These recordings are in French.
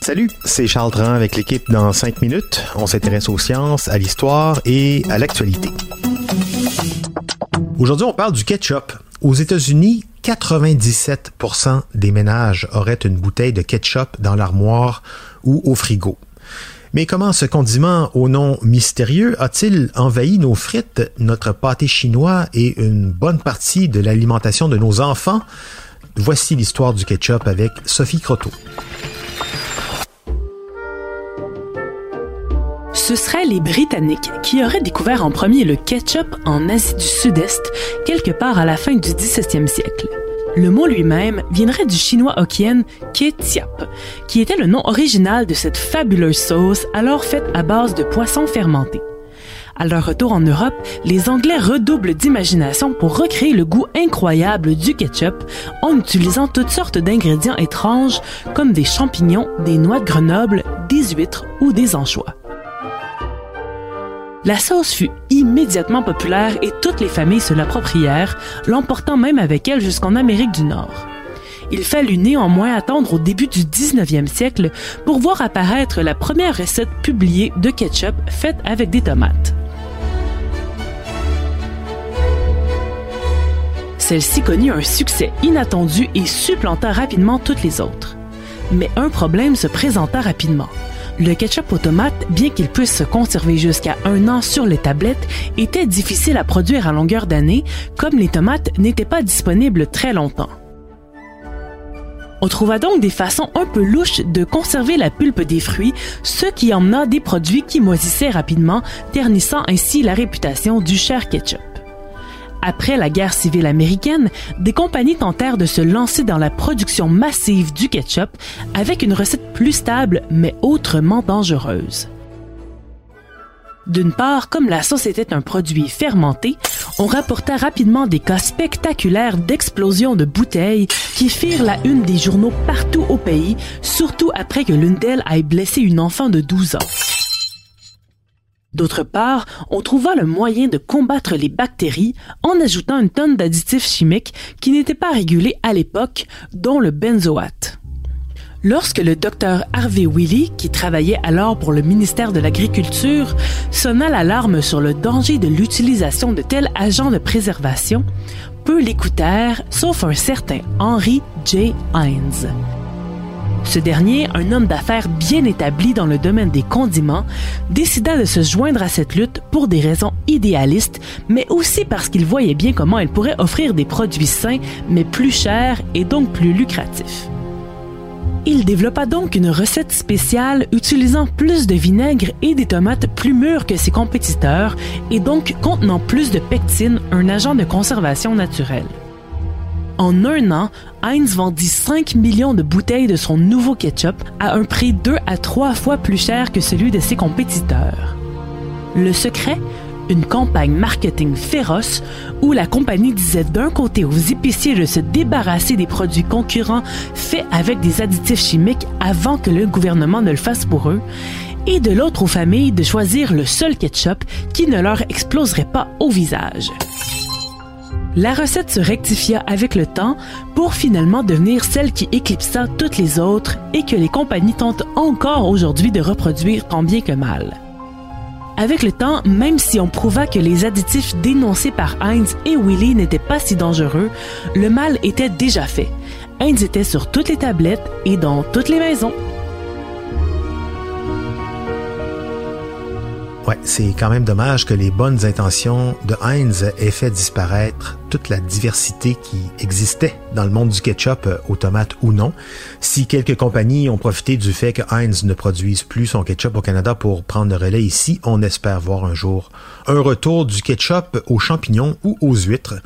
Salut, c'est Charles Tran avec l'équipe dans 5 minutes. On s'intéresse aux sciences, à l'histoire et à l'actualité. Aujourd'hui, on parle du ketchup. Aux États-Unis, 97% des ménages auraient une bouteille de ketchup dans l'armoire ou au frigo. Mais comment ce condiment au nom mystérieux a-t-il envahi nos frites, notre pâté chinois et une bonne partie de l'alimentation de nos enfants? Voici l'histoire du ketchup avec Sophie Croteau. Ce seraient les Britanniques qui auraient découvert en premier le ketchup en Asie du Sud-Est, quelque part à la fin du 17e siècle. Le mot lui-même viendrait du chinois hokkien ketiap, qui était le nom original de cette fabuleuse sauce alors faite à base de poissons fermentés. À leur retour en Europe, les Anglais redoublent d'imagination pour recréer le goût incroyable du ketchup en utilisant toutes sortes d'ingrédients étranges comme des champignons, des noix de Grenoble, des huîtres ou des anchois. La sauce fut immédiatement populaire et toutes les familles se l'approprièrent, l'emportant même avec elle jusqu'en Amérique du Nord. Il fallut néanmoins attendre au début du 19e siècle pour voir apparaître la première recette publiée de ketchup faite avec des tomates. Celle-ci connut un succès inattendu et supplanta rapidement toutes les autres. Mais un problème se présenta rapidement. Le ketchup aux tomates, bien qu'il puisse se conserver jusqu'à un an sur les tablettes, était difficile à produire à longueur d'année, comme les tomates n'étaient pas disponibles très longtemps. On trouva donc des façons un peu louches de conserver la pulpe des fruits, ce qui emmena des produits qui moisissaient rapidement, ternissant ainsi la réputation du cher ketchup. Après la guerre civile américaine, des compagnies tentèrent de se lancer dans la production massive du ketchup avec une recette plus stable mais autrement dangereuse. D'une part, comme la sauce était un produit fermenté, on rapporta rapidement des cas spectaculaires d'explosion de bouteilles qui firent la une des journaux partout au pays, surtout après que l'une d'elles ait blessé une enfant de 12 ans. D'autre part, on trouva le moyen de combattre les bactéries en ajoutant une tonne d'additifs chimiques qui n'étaient pas régulés à l'époque, dont le benzoate. Lorsque le docteur Harvey Willey, qui travaillait alors pour le ministère de l'Agriculture, sonna l'alarme sur le danger de l'utilisation de tels agents de préservation, peu l'écoutèrent, sauf un certain Henry J. Hines. Ce dernier, un homme d'affaires bien établi dans le domaine des condiments, décida de se joindre à cette lutte pour des raisons idéalistes, mais aussi parce qu'il voyait bien comment il pourrait offrir des produits sains, mais plus chers et donc plus lucratifs. Il développa donc une recette spéciale utilisant plus de vinaigre et des tomates plus mûres que ses compétiteurs et donc contenant plus de pectine, un agent de conservation naturelle. En un an, Heinz vendit 5 millions de bouteilles de son nouveau ketchup à un prix deux à trois fois plus cher que celui de ses compétiteurs. Le secret? Une campagne marketing féroce où la compagnie disait d'un côté aux épiciers de se débarrasser des produits concurrents faits avec des additifs chimiques avant que le gouvernement ne le fasse pour eux, et de l'autre aux familles de choisir le seul ketchup qui ne leur exploserait pas au visage. La recette se rectifia avec le temps pour finalement devenir celle qui éclipsa toutes les autres et que les compagnies tentent encore aujourd'hui de reproduire tant bien que mal. Avec le temps, même si on prouva que les additifs dénoncés par Heinz et Willy n'étaient pas si dangereux, le mal était déjà fait. Heinz était sur toutes les tablettes et dans toutes les maisons. Ouais, c'est quand même dommage que les bonnes intentions de Heinz aient fait disparaître toute la diversité qui existait dans le monde du ketchup, euh, aux tomates ou non. Si quelques compagnies ont profité du fait que Heinz ne produise plus son ketchup au Canada pour prendre le relais ici, on espère voir un jour un retour du ketchup aux champignons ou aux huîtres.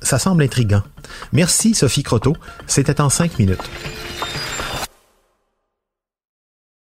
Ça semble intriguant. Merci Sophie Croteau. C'était en cinq minutes.